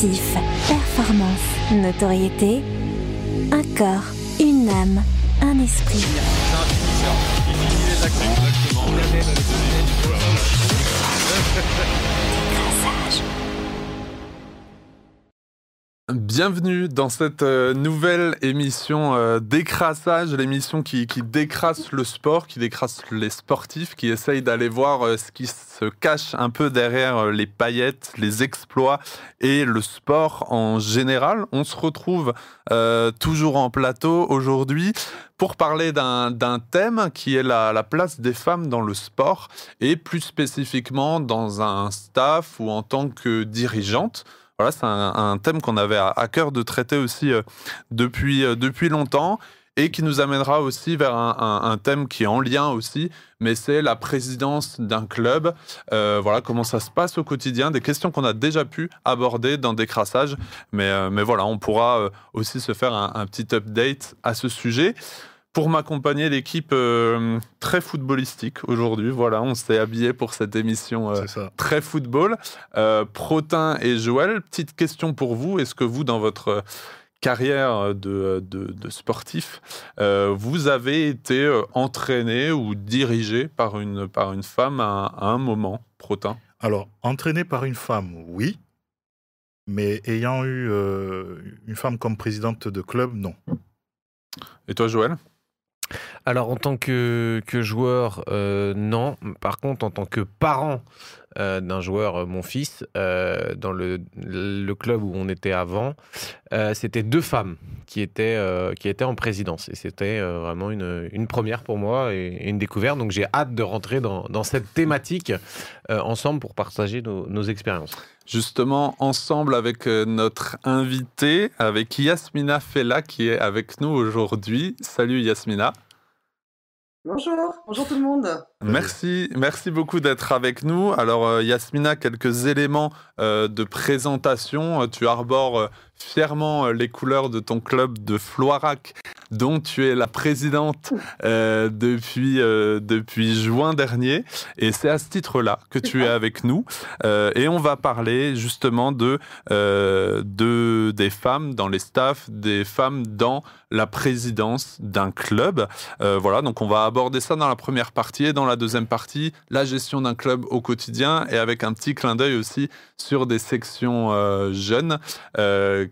performance, notoriété, un corps, une âme, un esprit. Bienvenue dans cette euh, nouvelle émission euh, d'écrassage, l'émission qui, qui, décrasse le sport, qui décrasse les sportifs, qui essaye d'aller voir euh, ce qui se cache un peu derrière les paillettes, les exploits et le sport en général. On se retrouve toujours en plateau aujourd'hui pour parler d'un thème qui est la, la, place des femmes dans le sport et plus spécifiquement dans un staff ou en tant que dirigeante. Voilà, c'est un, thème qu'on avait à, cœur de traiter aussi euh, depuis, euh, depuis longtemps et qui nous amènera aussi vers un, thème qui est en lien aussi, mais c'est la présidence d'un club. Euh, voilà comment ça se passe au quotidien, des questions qu'on a déjà pu aborder dans des crassages, mais, mais voilà, on pourra aussi se faire un, un petit update à ce sujet pour m'accompagner l'équipe euh, très footballistique aujourd'hui. Voilà, on s'est habillé pour cette émission euh, très football. Euh, Protin et Joël, petite question pour vous. Est-ce que vous, dans votre carrière de, de, sportif, vous avez été entraîné ou dirigé par une, par une femme à, un moment, Protin? Alors, entraîné par une femme, oui. Mais ayant eu une femme comme présidente de club, non. Et toi, Joël? Alors en tant que, joueur, euh, non. Par contre, en tant que parent euh, d'un joueur, euh, mon fils, dans le, club où on était avant, c'était deux femmes qui étaient, qui étaient en présidence. Et c'était vraiment une, première pour moi et, une découverte. Donc j'ai hâte de rentrer dans, cette thématique ensemble pour partager nos, nos expériences justement ensemble avec notre invité, avec Yasmina Fella qui est avec nous aujourd'hui. Salut Yasmina. Bonjour, bonjour tout le monde. Merci, merci beaucoup d'être avec nous. Alors euh, Yasmina, quelques éléments euh, de présentation. Tu arbores fièrement euh, les couleurs de ton club de Floirac, dont tu es la présidente euh, depuis, euh, depuis juin dernier. Et c'est à ce titre-là que tu es avec nous. et on va parler justement de, de, des femmes dans les staffs, des femmes dans la présidence d'un club. voilà, donc on va aborder ça dans la première partie et dans la deuxième partie, la gestion d'un club au quotidien et avec un petit clin d'œil aussi sur des sections jeunes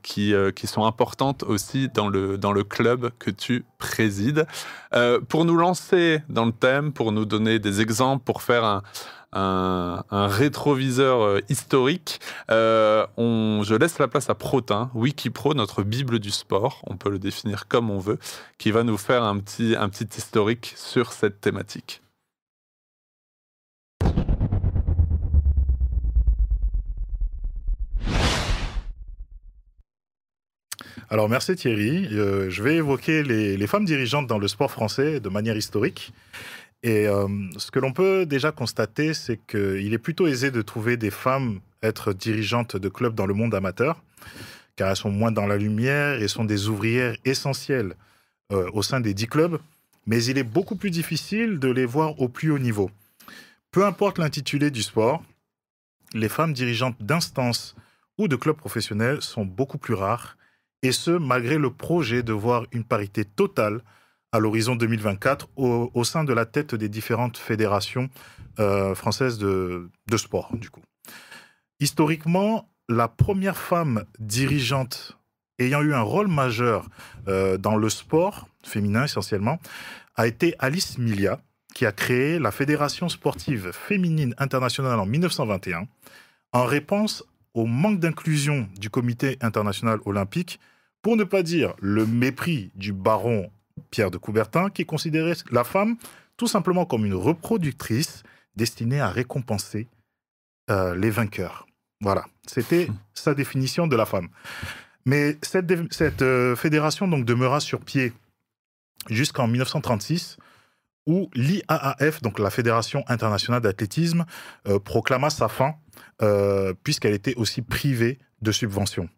qui, euh, qui sont importantes aussi dans le, dans le club que tu présides. Euh, pour nous lancer dans le thème, pour nous donner des exemples, pour faire un, un, rétroviseur euh, historique. je laisse la place à Protin, Wikipro, notre Bible du sport, on peut le définir comme on veut, qui va nous faire un petit, un petit historique sur cette thématique. Alors merci Thierry. Euh, je vais évoquer les, femmes dirigeantes dans le sport français de manière historique. Et euh, ce que l'on peut déjà constater, c'est qu'il est plutôt aisé de trouver des femmes être dirigeantes de clubs dans le monde amateur, car elles sont moins dans la lumière et sont des ouvrières essentielles euh, au sein des dix clubs. Mais il est beaucoup plus difficile de les voir au plus haut niveau. Peu importe l'intitulé du sport, les femmes dirigeantes d'instances ou de clubs professionnels sont beaucoup plus rares et ce, malgré le projet de voir une parité totale à l'horizon 2024 au, sein de la tête des différentes fédérations euh, françaises de, sport, du coup. Historiquement, la première femme dirigeante ayant eu un rôle majeur euh, dans le sport, féminin essentiellement, a été Alice Milia, qui a créé la Fédération sportive féminine internationale en 1921, en réponse au manque d'inclusion du Comité international olympique pour ne pas dire le mépris du baron Pierre de Coubertin, qui considérait la femme tout simplement comme une reproductrice destinée à récompenser euh, les vainqueurs. Voilà, c'était hmm. sa définition de la femme. Mais cette, euh, fédération donc demeura sur pied jusqu'en 1936, où l'IAAF, donc la Fédération internationale d'athlétisme, euh, proclama sa fin, puisqu'elle était aussi privée de subventions.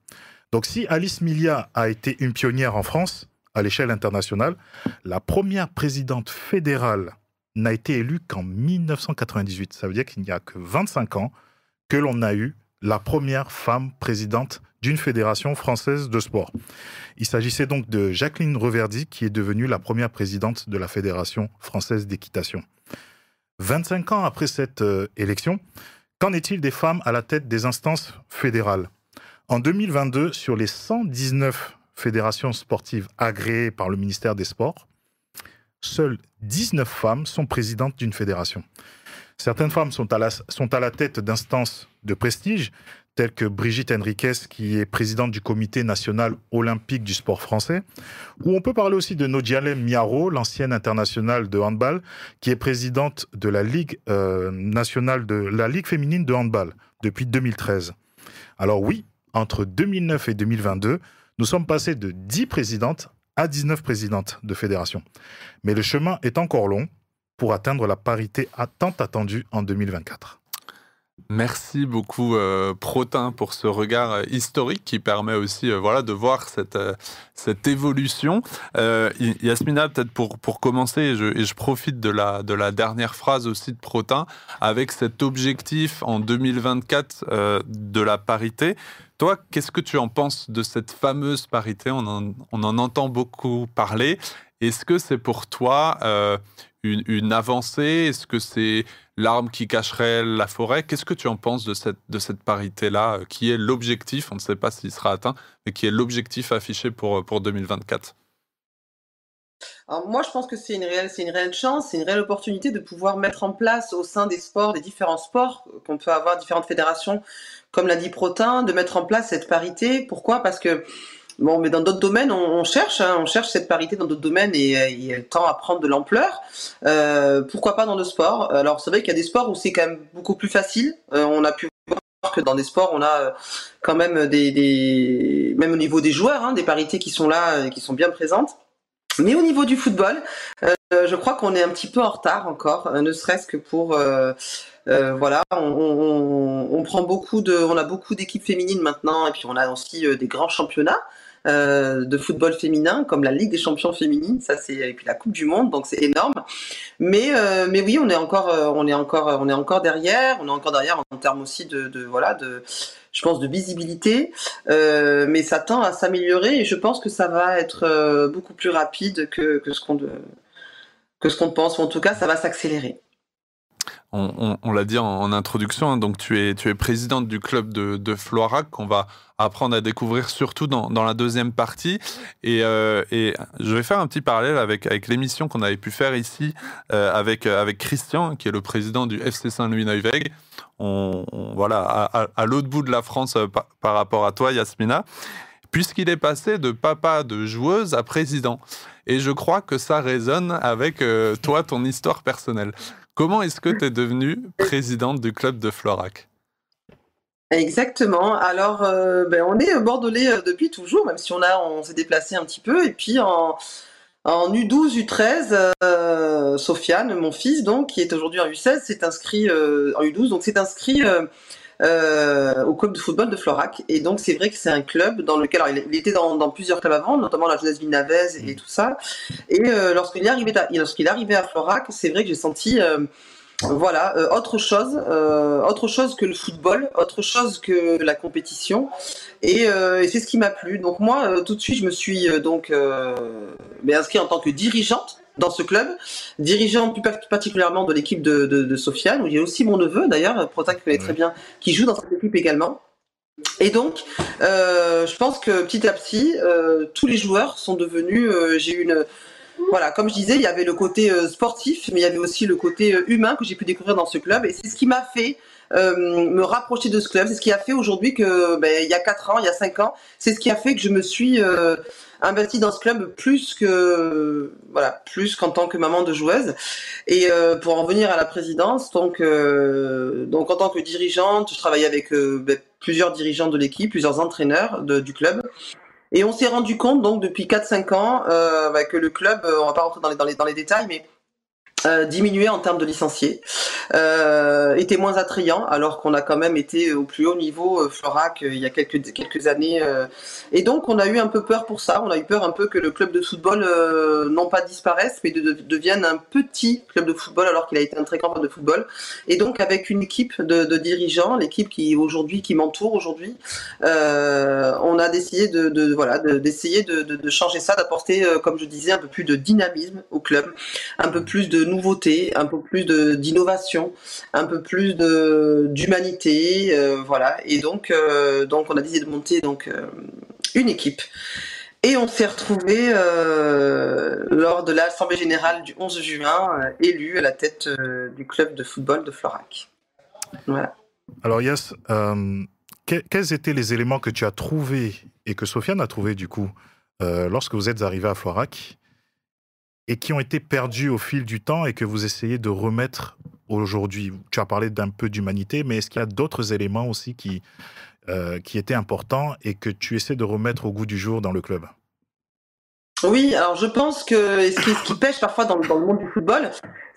Donc si Alice Milia a été une pionnière en France, à l'échelle internationale, la première présidente fédérale n'a été élue qu'en 1998. Ça veut dire qu'il n'y a que 25 ans que l'on a eu la première femme présidente d'une fédération française de sport. Il s'agissait donc de Jacqueline Reverdy, qui est devenue la première présidente de la Fédération française d'équitation. 25 ans après cette euh, élection, qu'en est-il des femmes à la tête des instances fédérales? En 2022, sur les 119 fédérations sportives agréées par le ministère des Sports, seules 19 femmes sont présidentes d'une fédération. Certaines femmes sont à la, tête d'instances de prestige, telles que Brigitte Henriquez, qui est présidente du Comité national olympique du sport français, ou on peut parler aussi de Nodialem Miaro, l'ancienne internationale de handball, qui est présidente de la Ligue euh, nationale de la Ligue féminine de handball depuis 2013. Alors oui, entre 2009 et 2022, nous sommes passés de 10 présidentes à 19 présidentes de fédération. Mais le chemin est encore long pour atteindre la parité tant attendue en 2024. Merci beaucoup euh, Protin pour ce regard euh, historique qui permet aussi euh, voilà de voir cette évolution. Yasmina peut-être pour pour commencer et je, et je, profite de la de la dernière phrase aussi de Protin avec cet objectif en 2024 de la parité. Toi, qu'est-ce que tu en penses de cette fameuse parité? On en, on en entend beaucoup parler. Est-ce que c'est pour toi une, avancée? Est-ce que c'est l'arme qui cacherait la forêt? Qu'est-ce que tu en penses de cette, de cette parité-là, euh, qui est l'objectif, on ne sait pas s'il sera atteint, mais qui est l'objectif affiché pour, pour 2024 moi, je pense que c'est une réelle, c'est une réelle chance, c'est une réelle opportunité de pouvoir mettre en place au sein des sports, des différents sports qu'on peut avoir, différentes fédérations, comme l'a dit Protin, de mettre en place cette parité. Pourquoi? Parce que Bon, mais dans d'autres domaines, on, cherche, hein, on cherche cette parité dans d'autres domaines et, elle tend à prendre de l'ampleur. Euh, pourquoi pas dans le sport? Alors, c'est vrai qu'il y a des sports où c'est quand même beaucoup plus facile. Euh, on a pu voir que dans des sports, on a euh, quand même des, même au niveau des joueurs, hein, des parités qui sont là, et qui sont bien présentes. Mais au niveau du football, euh, je crois qu'on est un petit peu en retard encore, ne serait-ce que pour euh, euh, voilà, on, on, prend beaucoup de, on a beaucoup d'équipes féminines maintenant, et puis on a aussi des grands championnats. Euh, de football féminin, comme la Ligue des champions féminines, ça c'est et puis la Coupe du Monde, donc c'est énorme. Mais euh, mais oui, on est encore euh, on est encore on est encore derrière, on est encore derrière en termes aussi de, voilà de je pense de visibilité, mais ça tend à s'améliorer et je pense que ça va être beaucoup plus rapide que, que ce qu'on que ce qu'on pense, ou en tout cas ça va s'accélérer on, l'a dit en, introduction, hein, donc tu es, présidente du club de, Floirac qu'on va apprendre à découvrir surtout dans, la deuxième partie. Euh, et, je vais faire un petit parallèle avec, l'émission qu'on avait pu faire ici euh, avec, Christian, qui est le président du FC Saint-Louis-Neuweg. On, voilà, à, l'autre bout de la France euh, par rapport à toi, Yasmina, puisqu'il est passé de papa de joueuse à président. Et je crois que ça résonne avec toi, ton histoire personnelle. Comment est-ce que tu es devenue présidente du club de Florac? Exactement. Alors, euh, ben, on est bordelais euh, depuis toujours, même si on a, on s'est déplacé un petit peu. Et puis en, en U12, U13, euh, Sofiane, mon fils, donc, qui est aujourd'hui en U16, s'est inscrit en U12, donc s'est inscrit euh, au club de football de Florac. Et donc c'est vrai que c'est un club dans lequel alors, il, était dans, dans, plusieurs clubs avant, notamment la jeunesse Villenavez et, tout ça. Et euh, lorsqu'il est arrivé, lorsqu'il est arrivé à Florac, c'est vrai que j'ai senti euh, voilà, euh, autre chose, euh, autre chose que le football, autre chose que la compétition, et, euh, et c'est ce qui m'a plu. Donc moi, tout de suite, je me suis donc inscrit en tant que dirigeante dans ce club, dirigeant plus particulièrement de l'équipe de, de, de, Sofiane, où il y a aussi mon neveu d'ailleurs, Prota qui connaît très bien, qui joue dans cette équipe également. Et donc, euh, je pense que petit à petit, euh, tous les joueurs sont devenus. Euh, j'ai eu une, voilà, comme je disais, il y avait le côté euh, sportif, mais il y avait aussi le côté humain que j'ai pu découvrir dans ce club, et c'est ce qui m'a fait euh, me rapprocher de ce club. C'est ce qui a fait aujourd'hui que, ben, il y a 4 ans, il y a 5 ans, c'est ce qui a fait que je me suis euh, investie dans ce club plus que, voilà, plus qu'en tant que maman de joueuse. Et euh, pour en venir à la présidence, donc, euh, donc en tant que dirigeante, je travaillais avec euh, ben, plusieurs dirigeants de l'équipe, plusieurs entraîneurs du club. Et on s'est rendu compte donc depuis 4-5 ans bah, que le club, on va pas rentrer dans les, dans les, dans les détails, mais euh, diminué en termes de licenciés, euh, était moins attrayant, alors qu'on a quand même été au plus haut niveau euh, Florac il y a quelques quelques années. et donc on a eu un peu peur pour ça. On a eu peur un peu que le club de football non pas disparaisse, mais de, de, devienne un petit club de football alors qu'il a été un très grand club de football. Et donc avec une équipe de, dirigeants, l'équipe qui aujourd'hui qui m'entoure aujourd'hui, on a décidé de, voilà d'essayer de, de, changer ça, d'apporter comme je disais un peu plus de dynamisme au club, un peu plus de nouveauté, un peu plus d'innovation, un peu plus d'humanité, euh, voilà. Et donc, euh, donc on a décidé de monter donc euh, une équipe. Et on s'est retrouvé lors de l'Assemblée générale du 11 juin, élu à la tête du club de football de Florac. Voilà. Alors Yass, quels étaient les éléments que tu as trouvés et que Sofiane a trouvé du coup lorsque vous êtes arrivé à Florac? Et qui ont été perdus au fil du temps et que vous essayez de remettre aujourd'hui. Tu as parlé d'un peu d'humanité, mais est-ce qu'il y a d'autres éléments aussi qui, euh, qui étaient importants et que tu essaies de remettre au goût du jour dans le club? Oui, alors je pense que ce qui, ce pêche parfois dans, le monde du football,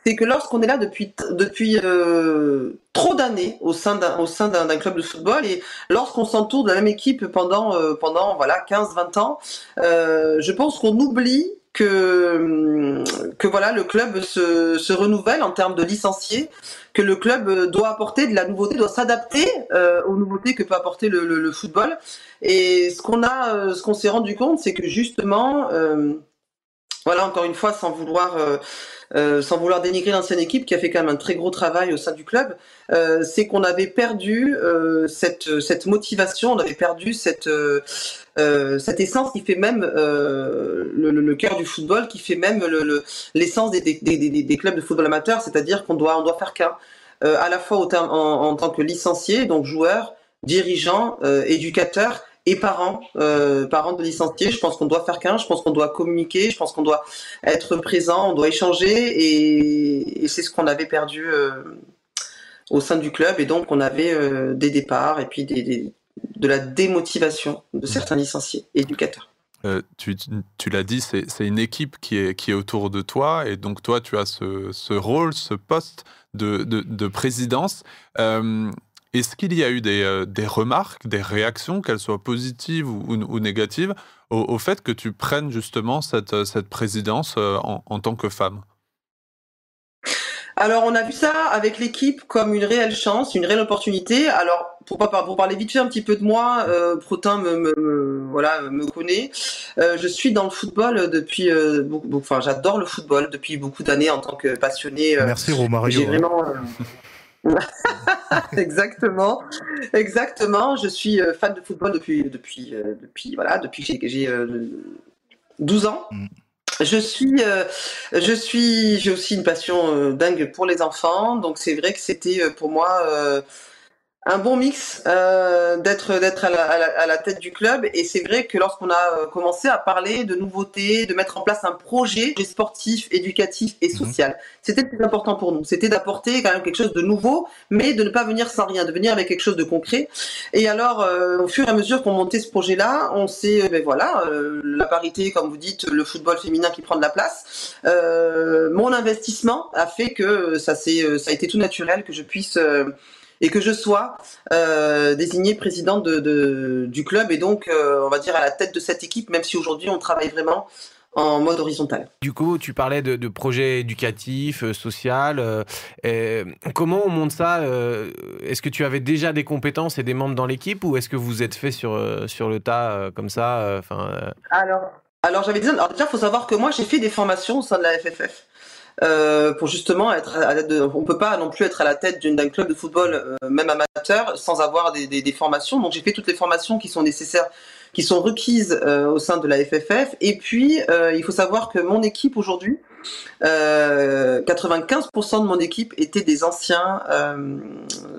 c'est que lorsqu'on est là depuis, depuis euh, trop d'années au sein d'un club de football et lorsqu'on s'entoure de la même équipe pendant euh, pendant voilà 15 20 ans je pense qu'on oublie que, que voilà, le club se, se, renouvelle en termes de licenciés, que le club doit apporter de la nouveauté, doit s'adapter euh, aux nouveautés que peut apporter le, le, football. Et ce qu'on a, euh, ce qu'on s'est rendu compte, c'est que justement, euh, voilà, encore une fois, sans vouloir euh, euh, sans vouloir dénigrer l'ancienne équipe qui a fait quand même un très gros travail au sein du club, euh, c'est qu'on avait perdu cette, cette motivation, on avait perdu cette, cette essence qui fait même le, cœur du football, qui fait même l'essence des, clubs de football amateur, c'est-à-dire qu'on doit, on doit faire qu'un, à la fois en, en, tant que licencié, donc joueur, dirigeant, éducateur, et parents, euh, parents de licenciés. Je pense qu'on doit faire qu'un, je pense qu'on doit communiquer, je pense qu'on doit être présent, on doit échanger et, c'est ce qu'on avait perdu euh, au sein du club et donc on avait euh, des départs et puis de la démotivation de certains licenciés éducateurs. Euh, tu, l'as dit, c'est une équipe qui est, autour de toi et donc toi tu as ce, rôle, ce poste de, de, de présidence. Est-ce qu'il y a eu des, euh, des, remarques, des réactions, qu'elles soient positives ou, ou, négatives, au, au, fait que tu prennes justement cette, euh, cette présidence euh, en, en, tant que femme? Alors on a vu ça avec l'équipe comme une réelle chance, une réelle opportunité. Alors pour, pour parler vite fait un petit peu de moi, euh, Protin me, me, voilà me connaît. Euh, je suis dans le football depuis, euh, beaucoup, enfin j'adore le football depuis beaucoup d'années en tant que passionné. Merci Romario. J'ai vraiment exactement, exactement. Je suis euh, fan de football depuis depuis euh, depuis voilà depuis que j'ai 12 euh, ans. Mm. Je suis, je suis, j'ai aussi une passion dingue pour les enfants, donc c'est vrai que c'était pour moi un bon mix euh, d'être d'être à la, à, la, tête du club et c'est vrai que lorsqu'on a euh, commencé à parler de nouveautés, de mettre en place un projet sportif, éducatif et mhm. social, c'était le plus important pour nous. C'était d'apporter quand même quelque chose de nouveau, mais de ne pas venir sans rien, de venir avec quelque chose de concret. Et alors, euh, au fur et à mesure qu'on montait ce projet-là, on s'est, ben voilà, la parité, comme vous dites, le football féminin qui prend de la place. mon investissement a fait que ça c'est ça a été tout naturel que je puisse et que je sois euh, désigné président de, du club et donc, euh, on va dire, à la tête de cette équipe, même si aujourd'hui on travaille vraiment en mode horizontal. Du coup, tu parlais de, de projets éducatifs, euh, social. comment on monte ça Est-ce que tu avais déjà des compétences et des membres dans l'équipe ou est-ce que vous êtes fait sur, sur le tas comme ça enfin, Alors, alors j'avais dit, alors déjà, il faut savoir que moi, j'ai fait des formations au sein de la FFF. Euh, pour justement être à la de, on peut pas non plus être à la tête d'un club de football euh, même amateur sans avoir des, des, des formations. Donc j'ai fait toutes les formations qui sont nécessaires qui sont requises euh, au sein de la FFF et puis il faut savoir que mon équipe aujourd'hui 95% de mon équipe étaient des anciens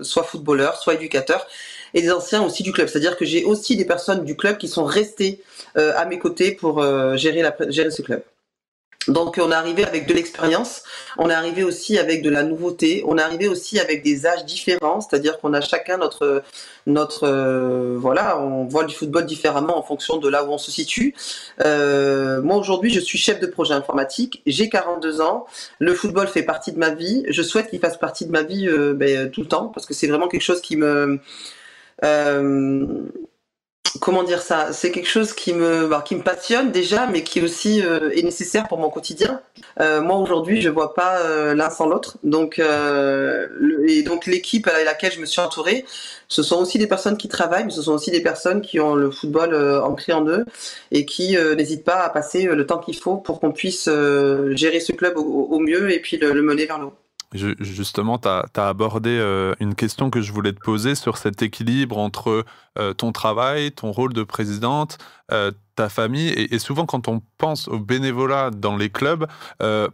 soit footballeurs soit éducateurs et des anciens aussi du club. C'est-à-dire que j'ai aussi des personnes du club qui sont restées à mes côtés pour gérer, la, gérer ce club Donc on est arrivé avec de l'expérience, on est arrivé aussi avec de la nouveauté, on est arrivé aussi avec des âges différents, c'est-à-dire qu'on a chacun notre notre euh, voilà, on voit du football différemment en fonction de là où on se situe. Euh, moi aujourd'hui, je suis chef de projet informatique, j'ai 42 ans, le football fait partie de ma vie, je souhaite qu'il fasse partie de ma vie euh, ben, tout le temps parce que c'est vraiment quelque chose qui me comment dire ça C'est quelque chose qui me, bah, qui me passionne déjà, mais qui aussi euh, est nécessaire pour mon quotidien. Euh, moi aujourd'hui, je vois pas euh, l'un sans l'autre. Donc, et donc l'équipe à laquelle je me suis entourée, ce sont aussi des personnes qui travaillent, mais ce sont aussi des personnes qui ont le football ancré en eux et qui n'hésitent pas à passer le temps qu'il faut pour qu'on puisse gérer ce club au, mieux et puis le, le mener vers le haut. Justement, tu as, abordé euh, une question que je voulais te poser sur cet équilibre entre euh, ton travail, ton rôle de présidente, euh, ta famille. Et, souvent, quand on pense au bénévolat dans les clubs,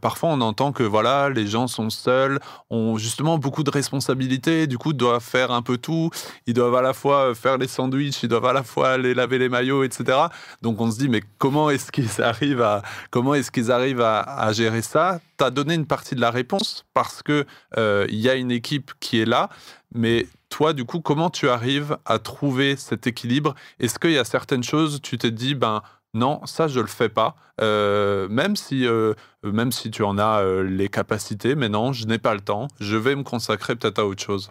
parfois on entend que voilà, les gens sont seuls, ont justement beaucoup de responsabilités, du coup doivent faire un peu tout. Ils doivent à la fois faire les sandwichs, ils doivent à la fois aller laver les maillots, etc. Donc on se dit mais comment est-ce qu'ils arrivent à comment est-ce qu'ils arrivent à gérer ça? Tu as donné une partie de la réponse parce que euh, il y a une équipe qui est là, mais toi, du coup, comment tu arrives à trouver cet équilibre? Est-ce qu'il y a certaines choses, tu t'es dit, ben non, ça je le fais pas, euh, même si euh, même si tu en as les capacités, mais non, je n'ai pas le temps, je vais me consacrer peut-être à autre chose?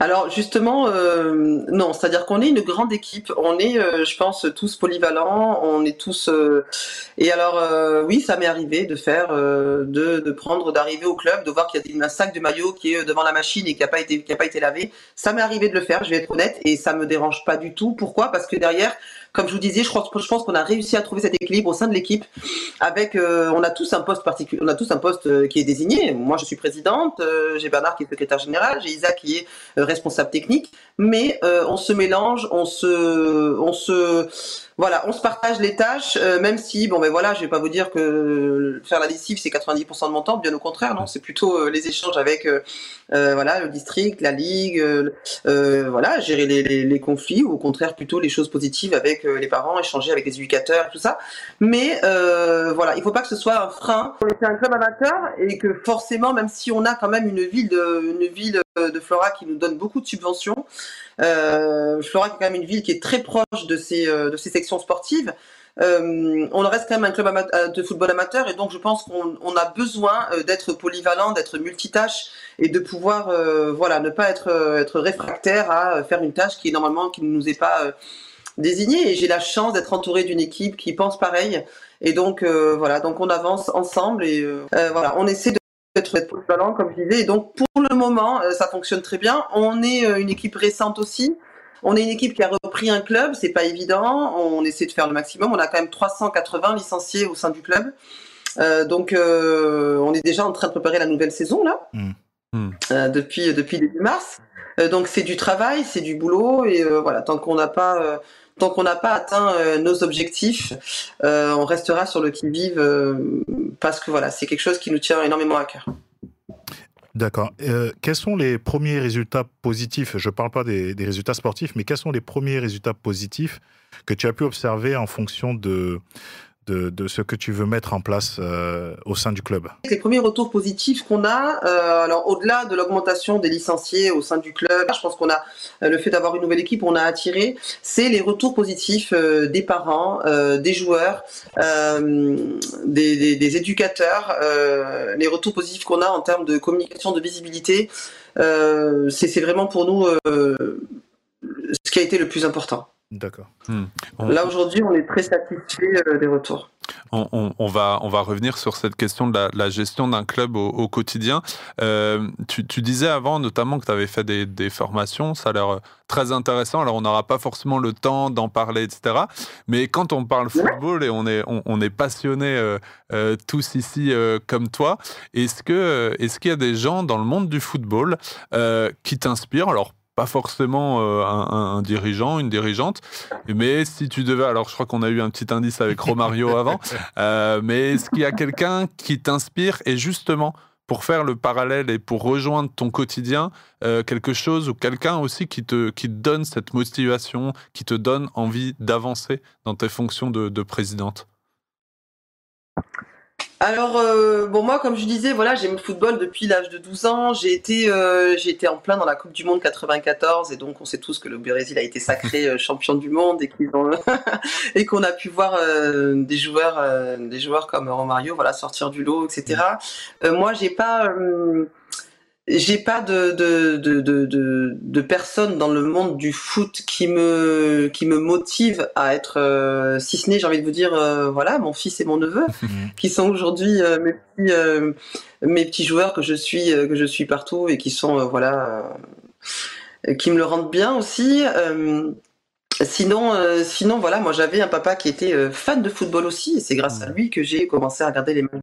Alors justement, euh, non, c'est-à-dire qu'on est une grande équipe, on est, euh, je pense, tous polyvalents, on est tous. Euh, et alors, oui, ça m'est arrivé de faire, de, de, prendre, d'arriver au club, de voir qu'il y a un sac de maillot qui est devant la machine et qui n'a pas été, qui a pas été lavé. Ça m'est arrivé de le faire, je vais être honnête, et ça me dérange pas du tout. Pourquoi? Parce que derrière, comme je vous disais, je pense, qu'on a réussi à trouver cet équilibre au sein de l'équipe. Avec, euh, on a tous un poste particulier, on a tous un poste euh, qui est désigné. Moi, je suis présidente, euh, j'ai Bernard qui est secrétaire général, j'ai Isaac qui est responsable technique. Mais on se mélange, on se, on se voilà, on se partage les tâches, même si, bon, ben voilà, je vais pas vous dire que faire la lessive c'est 90% de mon temps, bien au contraire, non, c'est plutôt les échanges avec, voilà, le district, la ligue, voilà, gérer les, conflits, ou au contraire plutôt les choses positives avec les parents, échanger avec les éducateurs, tout ça. Mais voilà, il faut pas que ce soit un frein. C'est un club amateur et que forcément, même si on a quand même une ville de, une ville de Flora qui nous donne beaucoup de subventions. Euh, Flora est quand même une ville qui est très proche de ses, euh, de ses sections sportives. Euh, on reste quand même un club euh, de football amateur et donc je pense qu'on a besoin d'être polyvalent, d'être multitâche et de pouvoir voilà ne pas être être réfractaire à faire une tâche qui normalement qui ne nous est pas désignée et j'ai la chance d'être entouré d'une équipe qui pense pareil et donc voilà donc on avance ensemble et voilà on essaie de être polyvalent, comme je disais. Et donc, pour le moment, euh, ça fonctionne très bien. On est euh, une équipe récente aussi. On est une équipe qui a repris un club, c'est pas évident. On essaie de faire le maximum. On a quand même 380 licenciés au sein du club. Euh, donc, on est déjà en train de préparer la nouvelle saison là, mmh. Mmh. depuis depuis début mars. donc, c'est du travail, c'est du boulot, et voilà. Tant qu'on n'a pas tant qu'on n'a pas atteint euh, nos objectifs, euh, on restera sur le qui-vive euh, parce que voilà, c'est quelque chose qui nous tient énormément à cœur. D'accord. quels sont les premiers résultats positifs? Je ne parle pas des, résultats sportifs, mais quels sont les premiers résultats positifs que tu as pu observer en fonction de, de, ce que tu veux mettre en place euh, au sein du club Les premiers retours positifs qu'on a, euh, alors au-delà de l'augmentation des licenciés au sein du club, je pense qu'on a euh, le fait d'avoir une nouvelle équipe, on a attiré, c'est les retours positifs des parents, des joueurs, des, des, éducateurs, les retours positifs qu'on a en termes de communication, de visibilité. c'est vraiment pour nous ce qui a été le plus important. D'accord. Hmm. Là aujourd'hui, on est très satisfait euh, des retours. On, va, on va revenir sur cette question de la, gestion d'un club au, quotidien. Euh, tu, disais avant notamment que tu avais fait des, formations, ça a l'air euh, très intéressant. Alors on n'aura pas forcément le temps d'en parler, etc. Mais quand on parle football et on est, on, est passionné tous ici comme toi, est-ce que est-ce qu'il y a des gens dans le monde du football qui t'inspirent? Alors pas forcément euh, un, dirigeant, une dirigeante, mais si tu devais, alors je crois qu'on a eu un petit indice avec Romario avant, euh, mais est-ce qu'il y a quelqu'un qui t'inspire et justement pour faire le parallèle et pour rejoindre ton quotidien, euh, quelque chose ou quelqu'un aussi qui te, qui te donne cette motivation, qui te donne envie d'avancer dans tes fonctions de, présidente? Alors, euh, bon, moi, comme je disais, voilà, j'aime le football depuis l'âge de 12 ans. J'ai été, euh, été en plein dans la Coupe du Monde 94, et donc on sait tous que le Brésil a été sacré euh, champion du monde et ont qu'on a pu voir des joueurs, des joueurs comme Romario, voilà, sortir du lot, etc. Moi, j'ai pas, j'ai pas de de, de, de, de, de personnes dans le monde du foot qui me, qui me motive à être, euh, si ce n'est, j'ai envie de vous dire, euh, voilà, mon fils et mon neveu, qui sont aujourd'hui euh, mes, petits, mes petits joueurs que je suis, que je suis partout et qui sont, voilà, qui me le rendent bien aussi. Sinon, euh, sinon, voilà, moi j'avais un papa qui était euh, fan de football aussi, et c'est grâce à lui que j'ai commencé à regarder les matchs.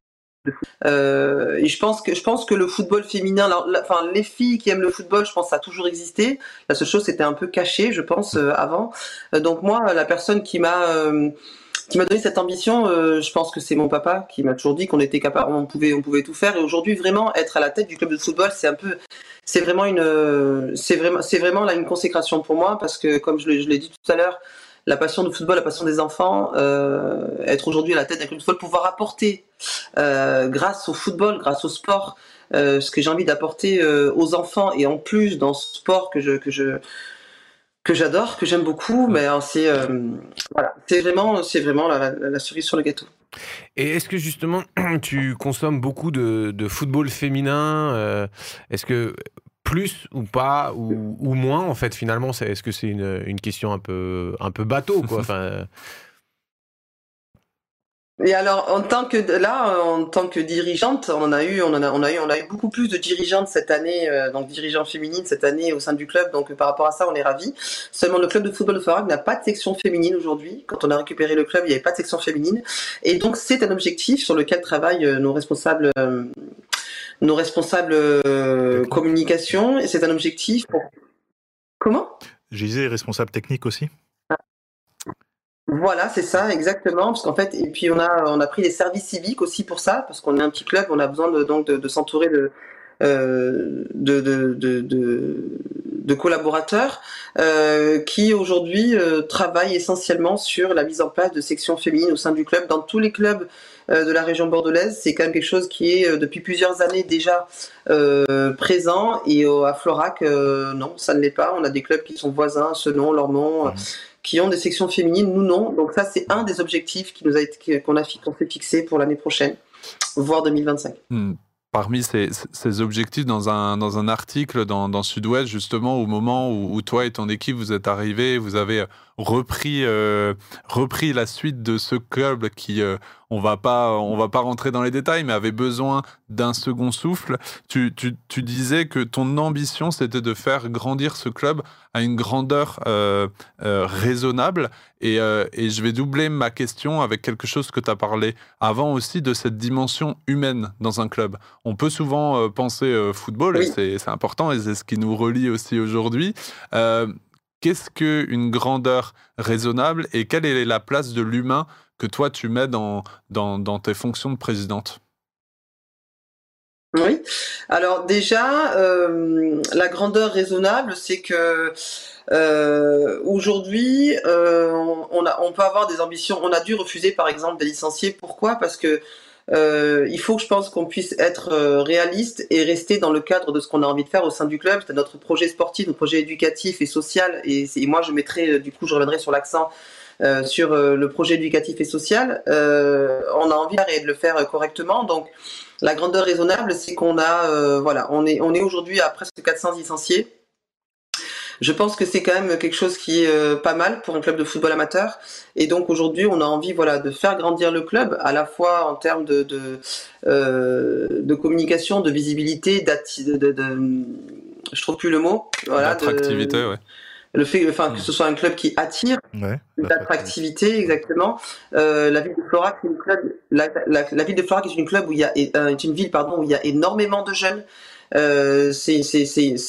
Euh, et je pense que je pense que le football féminin, enfin les filles qui aiment le football, je pense ça a toujours existé. La seule chose, c'était un peu caché, je pense, euh, avant. Euh, donc moi, la personne qui m'a euh, qui m'a donné cette ambition, euh, je pense que c'est mon papa qui m'a toujours dit qu'on était capable, on pouvait, on pouvait tout faire. Et aujourd'hui, vraiment être à la tête du club de football, c'est un peu, c'est vraiment une, c'est vraiment, c'est vraiment là une consécration pour moi parce que comme je l'ai dit tout à l'heure, la passion du football, la passion des enfants, euh, être aujourd'hui à la tête d'un club de football, pouvoir apporter euh, grâce au football, grâce au sport, euh, ce que j'ai envie d'apporter euh, aux enfants et en plus dans ce sport que je que je que j'adore, que j'aime beaucoup, mais c'est voilà, c'est vraiment c'est vraiment la, la- la cerise sur le gâteau. Et est-ce que justement tu consommes beaucoup de, de football féminin Est-ce que plus ou pas ou, ou moins en fait finalement Est-ce que c'est une, une question un peu un peu bateau quoi? Enfin, Et alors en tant que là en tant que dirigeante, on en a eu on en a on a eu on a eu beaucoup plus de dirigeantes cette année euh, donc dirigeantes féminines cette année au sein du club donc par rapport à ça on est ravis. Seulement le club de football de Forac n'a pas de section féminine aujourd'hui. Quand on a récupéré le club, il n'y avait pas de section féminine et donc c'est un objectif sur lequel travaillent euh, nos responsables euh, nos responsables euh, communication et c'est un objectif pour... Comment? Je disais responsable technique aussi. Voilà, c'est ça, exactement. Parce qu'en fait, et puis on a, on a pris les services civiques aussi pour ça, parce qu'on est un petit club, on a besoin de, donc de, de s'entourer de, euh, de, de, de, de, de collaborateurs euh, qui aujourd'hui euh, travaillent essentiellement sur la mise en place de sections féminines au sein du club. Dans tous les clubs euh, de la région bordelaise, c'est quand même quelque chose qui est euh, depuis plusieurs années déjà euh, présent. Et au- à Florac, euh, non, ça ne l'est pas. On a des clubs qui sont voisins, Senon, Lormont. euh, qui ont des sections féminines, nous non. Donc ça, c'est un des objectifs qu'on a qu'on pour l'année prochaine, voire 2025. Hmm. Parmi ces, objectifs, dans un, dans un article dans, Sud-Ouest, justement, au moment où toi et ton équipe, vous êtes arrivés, vous avez repris, euh, repris la suite de ce club qui, euh, on va pas, on va pas rentrer dans les détails, mais avait besoin d'un second souffle. Tu, tu, tu disais que ton ambition, c'était de faire grandir ce club à une grandeur euh, raisonnable. Et, et je vais doubler ma question avec quelque chose que tu as parlé avant aussi de cette dimension humaine dans un club. On peut souvent penser football, et Oui. c'est important, et c'est ce qui nous relie aussi aujourd'hui. Qu'est-ce qu'une grandeur raisonnable et quelle est la place de l'humain que toi tu mets dans, dans, tes fonctions de présidente? Oui. Alors déjà, euh, la grandeur raisonnable, c'est que euh, aujourd'hui, euh, on, on peut avoir des ambitions. On a dû refuser, par exemple, des licenciés. Pourquoi? Parce que euh, il faut que je pense qu'on puisse être euh, réaliste et rester dans le cadre de ce qu'on a envie de faire au sein du club. C'est notre projet sportif, notre projet éducatif et social. Et, et moi, je mettrai, euh, du coup, je reviendrai sur l'accent euh, sur euh, le projet éducatif et social. Euh, on a envie de le faire correctement. Donc, la grandeur raisonnable, c'est qu'on a, voilà, on est, on est aujourd'hui à presque 400 licenciés. Je pense que c'est quand même quelque chose qui est euh, pas mal pour un club de football amateur. Et donc aujourd'hui, on a envie, voilà, de faire grandir le club, à la fois en termes de, de, euh, de communication, de visibilité, de, de, de- je trouve plus le mot, voilà, L'attractivité, ouais. le fait, enfin, que Mm. ce soit un club qui attire, Ouais. d'attractivité, exactement. Euh, la ville de Florac, c'est une club. La, la- la ville de Florac est une club où il y a, est une ville pardon où il y a énormément de jeunes. Euh, c'est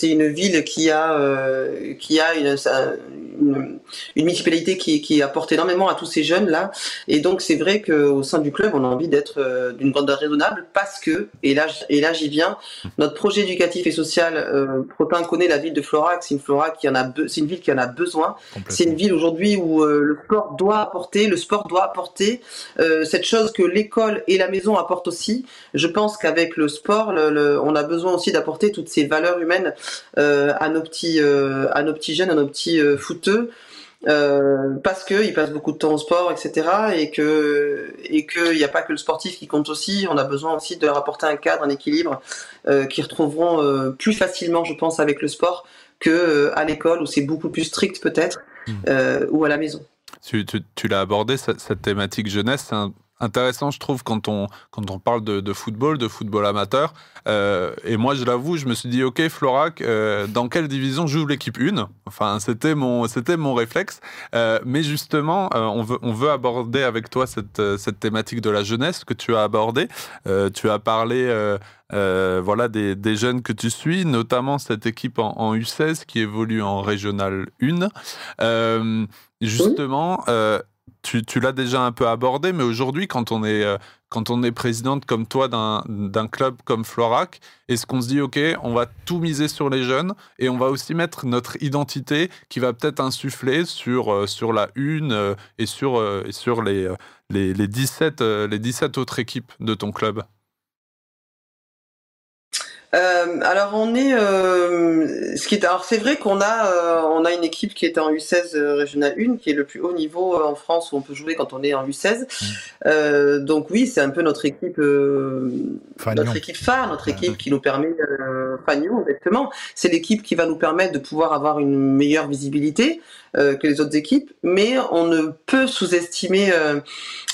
une ville qui a euh, qui a une, une, municipalité qui, qui, apporte énormément à tous ces jeunes là. Et donc c'est vrai qu'au sein du club, on a envie d'être euh, d'une grandeur raisonnable parce que, et là, et là j'y viens, notre projet éducatif et social, euh, Protin connaît la ville de Florac, c'est une Florac qui en a, c'est une ville qui en a besoin. C'est une ville aujourd'hui où euh, le sport doit apporter, le sport doit apporter euh, cette chose que l'école et la maison apportent aussi. Je pense qu'avec le sport, le, on a besoin aussi d'apporter toutes ces valeurs humaines à nos petits, à nos petits jeunes, à nos petits. Euh, parce qu'ils passent beaucoup de temps au sport, etc. Et que et qu'il n'y a pas que le sportif qui compte aussi. On a besoin aussi de leur apporter un cadre, un équilibre euh, qu'ils retrouveront euh, plus facilement, je pense, avec le sport que euh, à l'école où c'est beaucoup plus strict peut-être mmh. ou à la maison. Tu, tu, tu l'as abordé cette, cette, thématique jeunesse. C'est un intéressant, je trouve, quand on, quand on parle de, football, de football amateur. Euh, et moi, je l'avoue, je me suis dit, OK, Florac, euh, dans quelle division joue l'équipe 1 Enfin, c'était mon, c'était mon réflexe. Euh, mais justement, on, veut, on veut aborder avec toi cette, cette thématique de la jeunesse que tu as abordée. tu as parlé voilà, des, des, jeunes que tu suis, notamment cette équipe en, en U16 qui évolue en Régional 1. justement, tu, l'as déjà un peu abordé, mais aujourd'hui, quand on est euh, quand on est présidente comme toi d'un club comme Florac, est-ce qu'on se dit ok, on va tout miser sur les jeunes et on va aussi mettre notre identité qui va peut-être insuffler sur euh, sur la une euh, et sur sur les les, les 17 les 17 autres équipes de ton club? Euh, alors on est, euh, ce qui est, alors c'est vrai qu'on a, euh, on a une équipe qui est en U16 régional 1, qui est le plus haut niveau en France où on peut jouer quand on est en U16. Mmh. donc oui, c'est un peu notre équipe, notre équipe phare, notre équipe qui nous permet, Fagnon exactement. C'est l'équipe qui va nous permettre de pouvoir avoir une meilleure visibilité. Que les autres équipes, mais on ne peut sous-estimer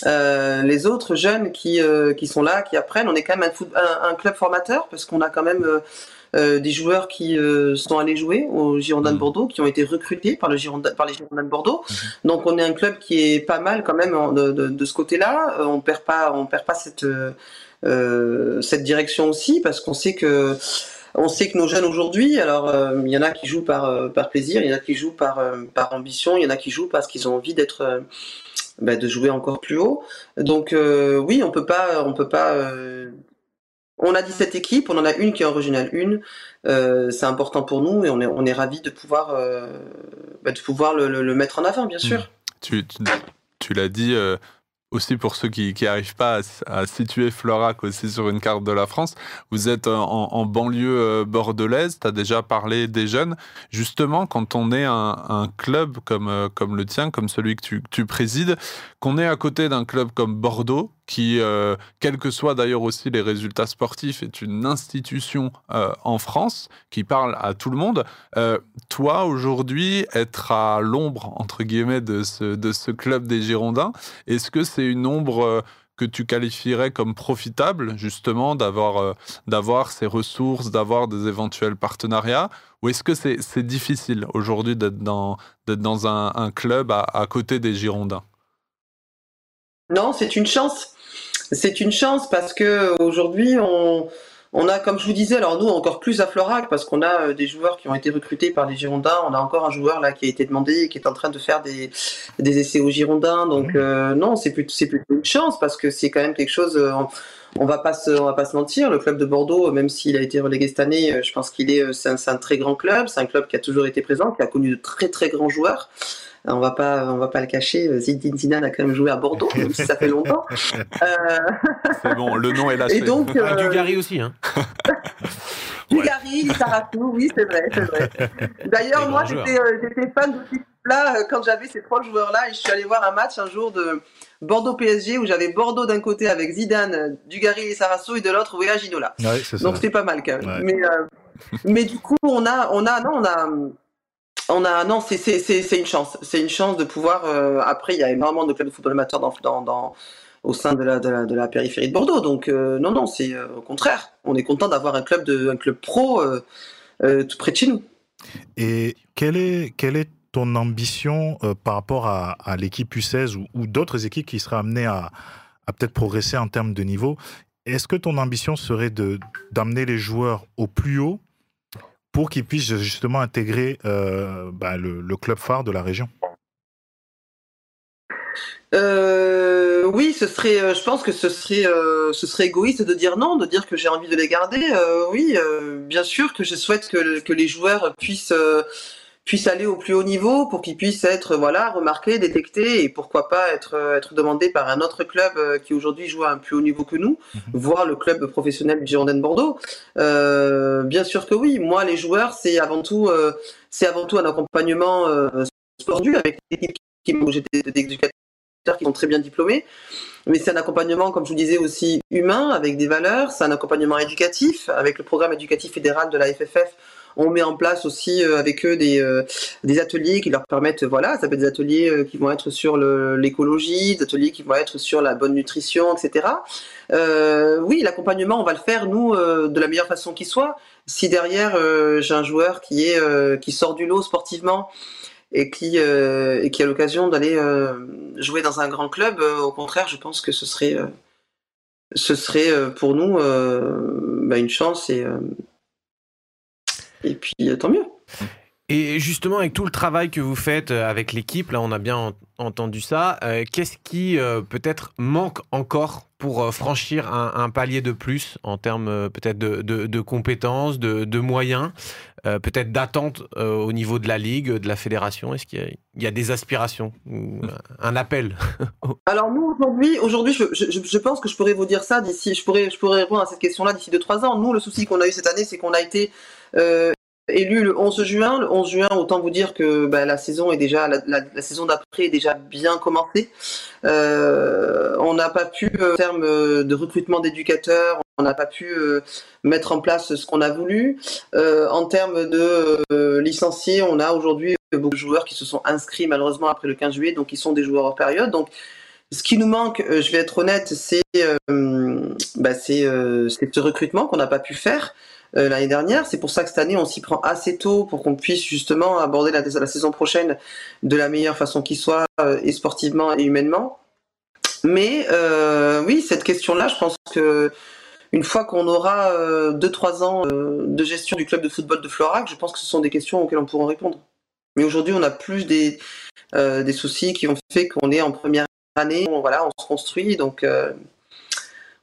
les autres jeunes qui, qui sont là, qui apprennent. On est quand même un, un, club formateur parce qu'on a quand même des joueurs qui sont allés jouer au Girondin de mmh. Bordeaux, qui ont été recrutés par, le Girondin, par les Girondins de Bordeaux. Mmh. Donc on est un club qui est pas mal quand même de, de, de ce côté-là. on perd pas, on perd pas cette cette direction aussi parce qu'on sait que on sait que nos jeunes aujourd'hui, alors euh, il y en a qui jouent par, euh, par plaisir, il y en a qui jouent par, euh, par ambition, il y en a qui jouent parce qu'ils ont envie d'être bah, de jouer encore plus haut. Donc oui, on peut pas, on peut pas. On a 17 équipes, on en a une qui est en régional 1. c'est important pour nous et on est, on est ravis de pouvoir, bah, de pouvoir le, mettre en avant, bien sûr. Mmh. Tu, tu, l'as dit, aussi pour ceux qui n'arrivent pas à, situer Florac aussi sur une carte de la France, vous êtes en, banlieue euh, bordelaise, tu as déjà parlé des jeunes. Justement, quand on est un, club comme, euh, comme le tien, comme celui que tu, tu présides, qu'on est à côté d'un club comme Bordeaux, qui, euh, quels que soient d'ailleurs aussi les résultats sportifs, est une institution euh, en France qui parle à tout le monde. Euh, toi, aujourd'hui, être à l'ombre, entre guillemets, de ce, club des Girondins, est-ce que c'est une ombre que tu qualifierais comme profitable, justement, d'avoir ces ressources, d'avoir des éventuels partenariats? Ou est-ce que c'est difficile aujourd'hui d'être dans, un, club à côté des Girondins? Non, c'est une chance. C'est une chance parce que aujourd'hui, on, on a, comme je vous disais, alors nous encore plus à Florac parce qu'on a euh, des joueurs qui ont été recrutés par les Girondins. On a encore un joueur là qui a été demandé et qui est en train de faire des, des essais aux Girondins. Donc mmh. euh, non, c'est plutôt, une chance parce que c'est quand même quelque chose. Euh, on, va pas se, on va pas se mentir. Le club de Bordeaux, même s'il a été relégué cette année, je pense qu'il est, c'est un, un, très grand club. C'est un club qui a toujours été présent, qui a connu de très très grands joueurs on va pas, on va pas le cacher. Euh, Zinedine Zidane a quand même joué à Bordeaux, même si ça fait longtemps. Euh... C'est bon, le nom est lâché. Et donc, euh... Dugarry aussi, hein. Dugarry, Saratou, oui, c'est vrai, c'est vrai. D'ailleurs, moi, j'étais, euh, j'étais fan de ce là quand j'avais ces trois joueurs-là, et je suis allé voir un match un jour de Bordeaux PSG où j'avais Bordeaux d'un côté avec Zidane, Dugarry et Sarasso, et de l'autre Wea Ginola. Ouais, Donc c'était pas mal quand même. Mais, mais du coup, on a, on a, non, on a on non, c'est une chance. C'est une chance de pouvoir. Euh, après, il y a énormément de clubs de football amateur au sein de la, périphérie de Bordeaux. Donc euh, non, non, c'est euh, au contraire. On est content d'avoir un club de club pro tout près de chez nous. Et quelle est ton ambition par rapport à, l'équipe U16 ou, d'autres équipes qui seraient amenées à, à peut-être progresser en termes de niveau? Est-ce que ton ambition serait d'amener les joueurs au plus haut pour qu'ils puissent justement intégrer bah, le, club phare de la région oui, ce serait, je pense que ce serait, égoïste de dire non, de dire que j'ai envie de les garder. oui, bien sûr que je souhaite que les joueurs puissent puisse aller au plus haut niveau pour qu'il puisse être voilà remarqué, détecté et pourquoi pas être être demandé par un autre club euh, qui aujourd'hui joue à un plus haut niveau que nous, mhm. voire le club professionnel du Girondin Bordeaux. Euh, bien sûr que oui. Moi, les joueurs, c'est avant tout euh, c'est avant tout un accompagnement euh, sportif avec l'équipe qui j'étais des éducateurs qui sont très bien diplômés. Mais c'est un accompagnement, comme je vous disais, aussi humain, avec des valeurs. C'est un accompagnement éducatif, avec le programme éducatif fédéral de la FFF on met en place aussi euh, avec eux des, euh, des ateliers qui leur permettent, voilà, ça peut être des ateliers euh, qui vont être sur l'écologie, des ateliers qui vont être sur la bonne nutrition, etc. oui, l'accompagnement, on va le faire nous de la meilleure façon qui soit. Si derrière j'ai un joueur qui est qui sort du lot sportivement et qui et qui a l'occasion d'aller jouer dans un grand club, au contraire, je pense que ce serait ce serait pour nous bah, une chance et et puis, euh, tant mieux. Et justement, avec tout le travail que vous faites euh, avec l'équipe, là, on a bien entendu ça. Euh, qu'est-ce qui peut-être manque encore pour franchir un, palier de plus en termes peut-être de, compétences, de, moyens, peut-être d'attente au niveau de la ligue, de la fédération? Est-ce qu'il y, a des aspirations ou un appel? Alors nous aujourd'hui, aujourd'hui, je, je, pense que je pourrais vous dire ça d'ici. Je pourrais, je pourrais répondre à cette question-là d'ici 2-3 ans. Nous, le souci qu'on a eu cette année, c'est qu'on a été euh, élu le 11 juin. Le 11 juin, autant vous dire que bah, la saison est déjà la, saison d'après est déjà bien commencée. Euh, on n'a pas pu, euh, en termes de recrutement d'éducateurs, on n'a pas pu mettre en place ce qu'on a voulu. en termes de licenciés, on a aujourd'hui beaucoup de joueurs qui se sont inscrits malheureusement après le 15 juillet, donc ils sont des joueurs hors période. Donc ce qui nous manque, je vais être honnête, c'est bah, ce recrutement qu'on n'a pas pu faire. Euh, l'année dernière. C'est pour ça que cette année, on s'y prend assez tôt pour qu'on puisse justement aborder la, saison prochaine de la meilleure façon qui soit, euh, et sportivement et humainement. Mais euh, oui, cette question-là, je pense que une fois qu'on aura 2-3 ans de gestion du club de football de Florac, je pense que ce sont des questions auxquelles on pourra répondre. Mais aujourd'hui, on a plus des, des soucis qui ont fait qu'on est en première année, on, voilà, on se construit, donc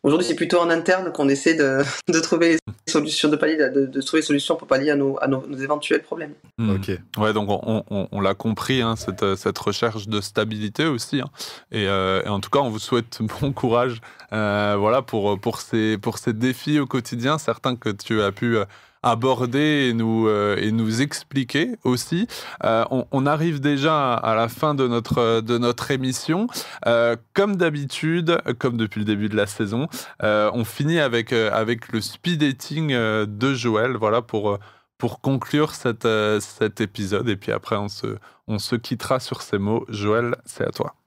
Aujourd'hui, c'est plutôt en interne qu'on essaie de, de, trouver les solutions, de, pallier, de, de, trouver des solutions pour pallier à nos, à nos, éventuels problèmes. Hmm. Ok. Ouais, donc on, on, on l'a compris, hein, cette, cette, recherche de stabilité aussi. Hein. Et, euh, et, en tout cas, on vous souhaite bon courage euh, voilà, pour, pour, ces, pour ces défis au quotidien, certains que tu as pu euh, aborder et nous, euh, et nous expliquer aussi. Euh, on, arrive déjà à la fin de notre, de notre émission. Euh, comme d'habitude, comme depuis le début de la saison, on finit avec, avec le speed dating de Joël, voilà, pour, pour conclure cette, cet épisode. Et puis après, on se, on se quittera sur ces mots. Joël, c'est à toi.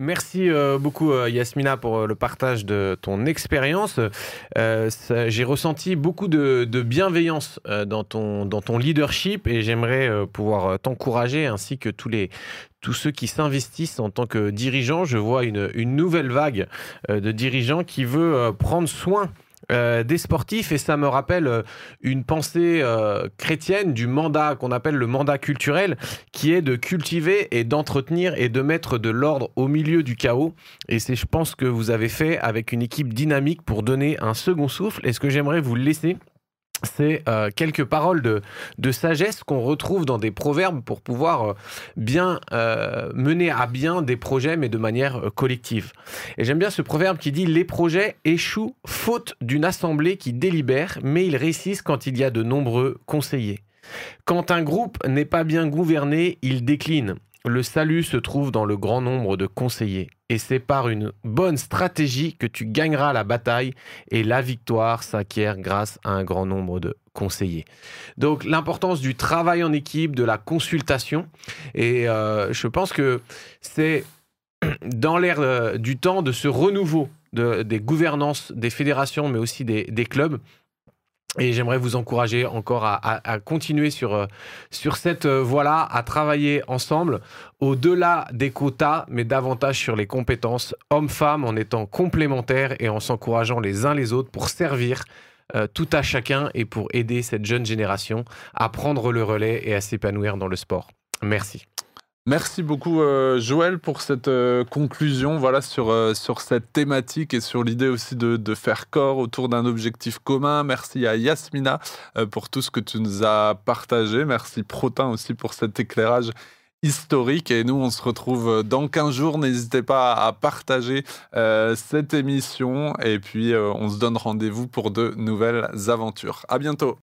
Merci euh, beaucoup euh, Yasmina pour euh, le partage de ton expérience. J'ai ressenti beaucoup de, bienveillance dans, ton, dans ton leadership et j'aimerais pouvoir t'encourager ainsi que tous les tous ceux qui s'investissent en tant que dirigeants. Je vois une, une nouvelle vague de dirigeants qui veut prendre soin euh, des sportifs et ça me rappelle euh, une pensée euh, chrétienne du mandat qu'on appelle le mandat culturel qui est de cultiver et d'entretenir et de mettre de l'ordre au milieu du chaos. Et c'est je pense que vous avez fait avec une équipe dynamique pour donner un second souffle. Et ce que j'aimerais vous laisser c'est euh, quelques paroles de, de sagesse qu'on retrouve dans des proverbes pour pouvoir euh, bien euh, mener à bien des projets, mais de manière collective. Et j'aime bien ce proverbe qui dit Les projets échouent faute d'une assemblée qui délibère, mais ils réussissent quand il y a de nombreux conseillers. Quand un groupe n'est pas bien gouverné, il décline. Le salut se trouve dans le grand nombre de conseillers. Et c'est par une bonne stratégie que tu gagneras la bataille et la victoire s'acquiert grâce à un grand nombre de conseillers. Donc l'importance du travail en équipe, de la consultation. Et euh, je pense que c'est dans l'ère euh, du temps de ce renouveau de, des gouvernances des fédérations, mais aussi des clubs Et j'aimerais vous encourager encore à, continuer sur, euh, sur cette euh, voie-là, à travailler ensemble, au-delà des quotas, mais davantage sur les compétences hommes-femmes, en étant complémentaires et en s'encourageant les uns les autres pour servir euh, tout à chacun et pour aider cette jeune génération à prendre le relais et à s'épanouir dans le sport. Merci. Merci beaucoup euh, Joël pour cette euh, conclusion voilà, sur, euh, sur cette thématique et sur l'idée aussi de, de, faire corps autour d'un objectif commun. Merci à Yasmina pour tout ce que tu nous as partagé. Merci Protin aussi pour cet éclairage historique. Et nous, on se retrouve dans 15 jours. N'hésitez pas à partager cette émission. Et puis, on se donne rendez-vous pour de nouvelles aventures. À bientôt.